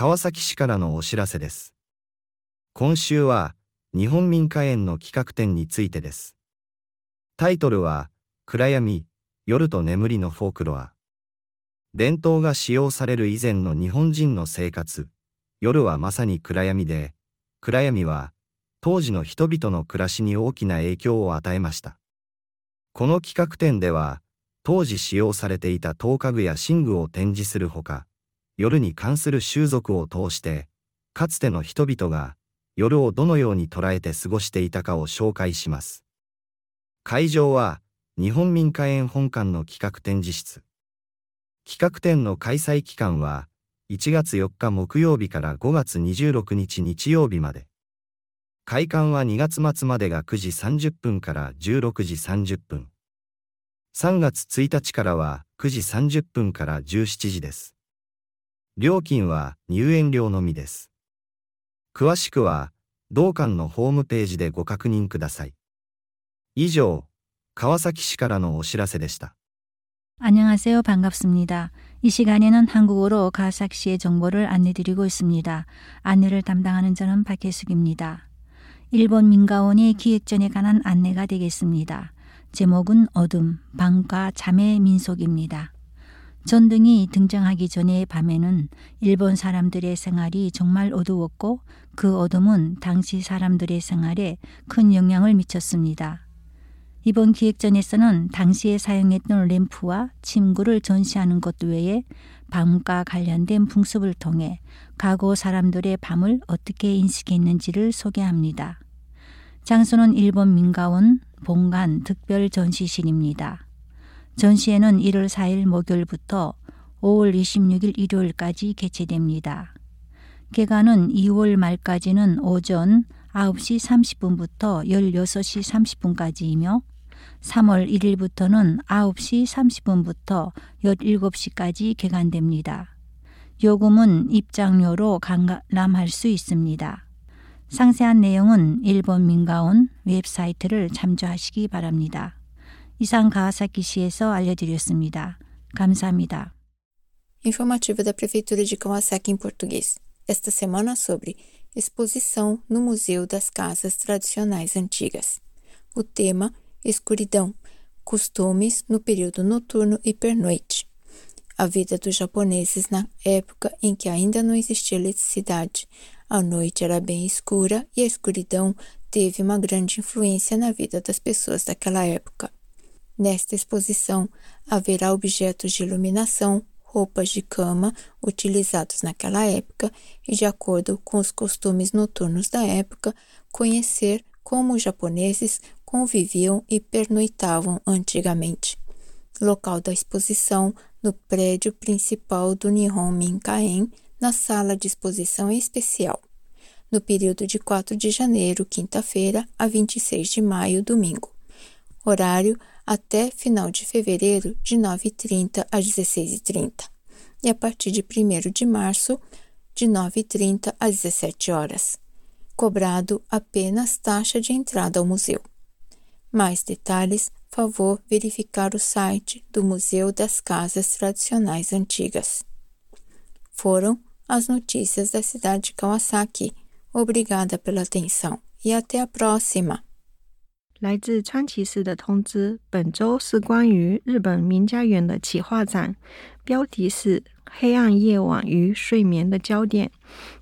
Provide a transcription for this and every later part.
川崎市からのお知らせです。今週は日本民家園の企画展についてです。タイトルは暗闇、夜と眠りのフォークロア。伝統が使用される以前の日本人の生活、夜はまさに暗闇で、暗闇は当時の人々の暮らしに大きな影響を与えました。この企画展では、当時使用されていた灯家具や寝具を展示するほか、夜に関する習俗を通して、かつての人々が夜をどのように捉えて過ごしていたかを紹介します。会場は、日本民家園本館の企画展示室。企画展の開催期間は、1月4日木曜日から5月26日日曜日まで。開館は2月末までが9時30分から16時30分。3月1日からは9時30分から17時です。料金は入園料のみです。詳しくは、同館のホームページでご確認ください。以上、川崎市からのお知らせでした。 안녕하세요. 반갑습니다. 이 시간에는 한국어로 가삭시의 정보를 안내드리고 있습니다. 안내를 담당하는 저는 박혜숙입니다. 일본 민가원의 기획전에 관한 안내가 되겠습니다. 제목은 어둠, 방과 잠의 민속입니다. 전등이 등장하기 전의 밤에는 일본 사람들의 생활이 정말 어두웠고 그 어둠은 당시 사람들의 생활에 큰 영향을 미쳤습니다. 이번 기획전에서는 당시에 사용했던 램프와 침구를 전시하는 것 외에 밤과 관련된 풍습을 통해 과거 사람들의 밤을 어떻게 인식했는지를 소개합니다. 장소는 일본 민가원 본관 특별 전시실입니다. 전시회는 1월 4일 목요일부터 5월 26일 일요일까지 개최됩니다. 개관은 2월 말까지는 오전 9시 30분부터 16시 30분까지이며 3월 1일부터는 9시 30분부터 17시까지 개관됩니다. 요금은 입장료로 관람할 수 있습니다. 상세한 내용은 일본 민가온 웹사이트를 참조하시기 바랍니다. 이상 가와사키시에서 알려드렸습니다. 감사합니다. Informativo da Prefeitura de Kawasaki em português. Esta semana sobre exposição no Museu das Casas Tradicionais Antigas. O tema escuridão, costumes no período noturno e pernoite. A vida dos japoneses na época em que ainda não existia eletricidade. A noite era bem escura e a escuridão teve uma grande influência na vida das pessoas daquela época. Nesta exposição haverá objetos de iluminação, roupas de cama utilizados naquela época e, de acordo com os costumes noturnos da época, conhecer como os japoneses conviviam e pernoitavam antigamente. Local da exposição no prédio principal do Nihon Minkaen, na sala de exposição especial, no período de 4 de janeiro, quinta-feira, a 26 de maio, domingo. Horário até final de fevereiro, de 9h30 às 16h30. E a partir de 1 de março, de 9h30 às 17 horas. Cobrado apenas taxa de entrada ao museu. Mais detalhes, favor verificar o site do Museu das Casas Tradicionais Antigas. Foram as notícias da cidade de Kawasaki. Obrigada pela atenção e até a próxima! 来自川崎市的通知，本周是关于日本名家园的企划展，标题是“黑暗夜晚与睡眠的焦点”。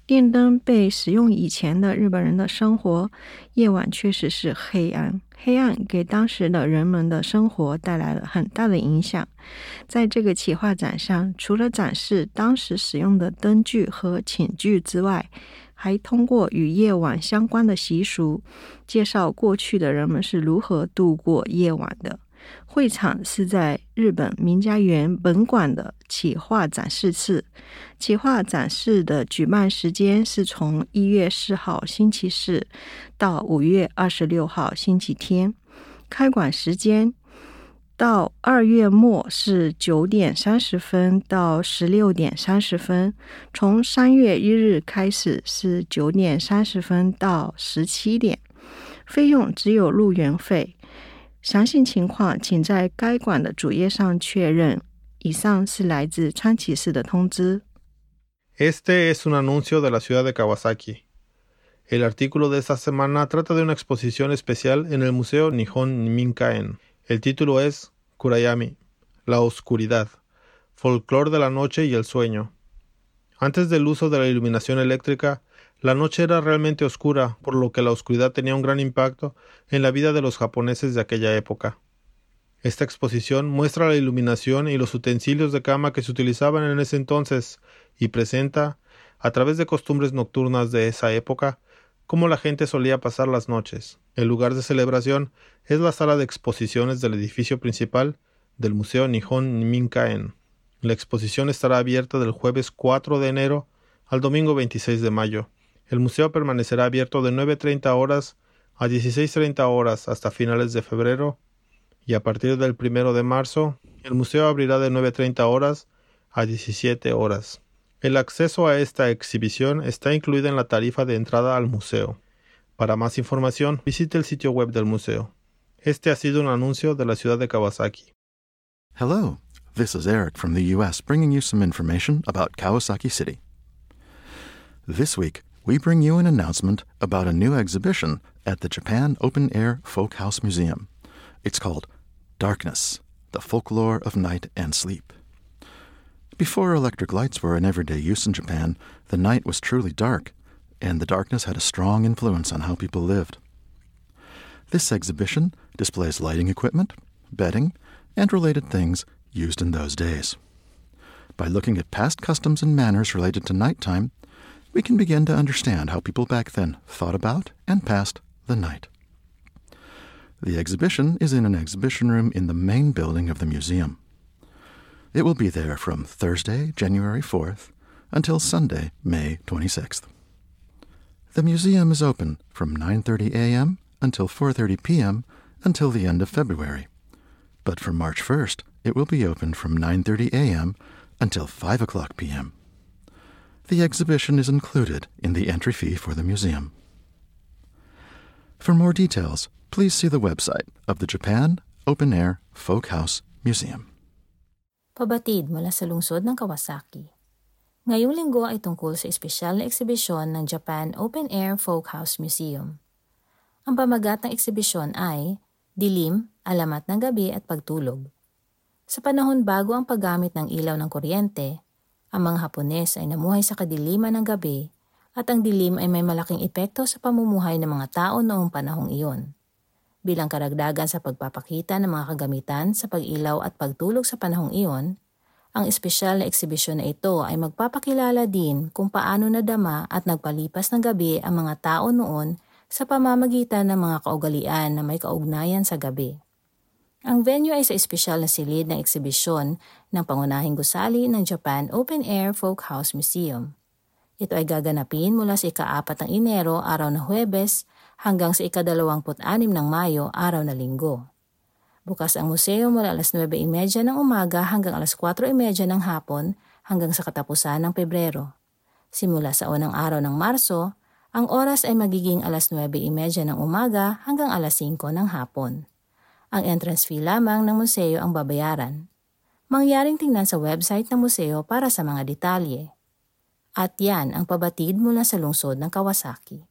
电灯被使用以前的日本人的生活，夜晚确实是黑暗。黑暗给当时的人们的生活带来了很大的影响。在这个企划展上，除了展示当时使用的灯具和寝具之外，还通过与夜晚相关的习俗，介绍过去的人们是如何度过夜晚的。会场是在日本名家园本馆的企划展示室。企划展示的举办时间是从一月四号星期四到五月二十六号星期天。开馆时间到二月末是九点三十分到十六点三十分。从三月一日开始是九点三十分到十七点。费用只有入园费。详细情况，请在该馆的主页上确认。以上是来自川崎市的通知。Este es un anuncio de la ciudad de Kawasaki. El artículo de esta semana trata de una exposición especial en el Museo Nihon Minkaen. El título es Kurayami, la oscuridad, folclor de la noche y el sueño. Antes del uso de la iluminación eléctrica, la noche era realmente oscura, por lo que la oscuridad tenía un gran impacto en la vida de los japoneses de aquella época. Esta exposición muestra la iluminación y los utensilios de cama que se utilizaban en ese entonces y presenta, a través de costumbres nocturnas de esa época, cómo la gente solía pasar las noches. El lugar de celebración es la sala de exposiciones del edificio principal del Museo Nihon Minkaen. La exposición estará abierta del jueves 4 de enero al domingo 26 de mayo. El museo permanecerá abierto de 9.30 horas a 16.30 horas hasta finales de febrero y a partir del 1 de marzo el museo abrirá de 9.30 horas a 17 horas. El acceso a esta exhibición está incluido en la tarifa de entrada al museo. Para más información, visite el sitio web del museo. Este ha sido un anuncio de la ciudad de Kawasaki. Hello, this is Eric from the U.S. bringing you some information about Kawasaki City. This week, we bring you an announcement about a new exhibition at the Japan Open Air Folk House Museum. It's called Darkness, the folklore of night and sleep. Before electric lights were in everyday use in Japan, the night was truly dark, and the darkness had a strong influence on how people lived. This exhibition displays lighting equipment, bedding, and related things used in those days. By looking at past customs and manners related to nighttime, we can begin to understand how people back then thought about and passed the night. The exhibition is in an exhibition room in the main building of the museum. It will be there from Thursday, January 4th, until Sunday, May 26th. The museum is open from 9:30 a.m. until 4:30 p.m. until the end of February. But from March 1st, it will be open from 9:30 a.m. until 5 o'clock p.m. The exhibition is included in the entry fee for the museum. For more details, please see the website of the Japan Open Air Folk House Museum. Pabatid mula sa lungsod ng Kawasaki. Ngayong linggo ay tungkol sa espesyal na eksibisyon ng Japan Open Air Folk House Museum. Ang pamagat ng eksibisyon ay Dilim, Alamat ng Gabi at Pagtulog. Sa panahon bago ang paggamit ng ilaw ng kuryente, ang mga Hapones ay namuhay sa kadiliman ng gabi at ang dilim ay may malaking epekto sa pamumuhay ng mga tao noong panahong iyon bilang karagdagan sa pagpapakita ng mga kagamitan sa pag-ilaw at pagtulog sa panahong iyon, ang espesyal na eksibisyon na ito ay magpapakilala din kung paano nadama at nagpalipas ng gabi ang mga tao noon sa pamamagitan ng mga kaugalian na may kaugnayan sa gabi. Ang venue ay sa espesyal na silid ng eksibisyon ng pangunahing gusali ng Japan Open Air Folk House Museum. Ito ay gaganapin mula sa ikaapat ng Enero, araw na Huwebes, hanggang sa ikadalawamput-anim ng Mayo, araw na Linggo. Bukas ang museo mula alas 9.30 ng umaga hanggang alas 4.30 ng hapon hanggang sa katapusan ng Pebrero. Simula sa unang araw ng Marso, ang oras ay magiging alas 9.30 ng umaga hanggang alas 5 ng hapon. Ang entrance fee lamang ng museo ang babayaran. Mangyaring tingnan sa website ng museo para sa mga detalye. At yan ang pabatid mula sa lungsod ng Kawasaki.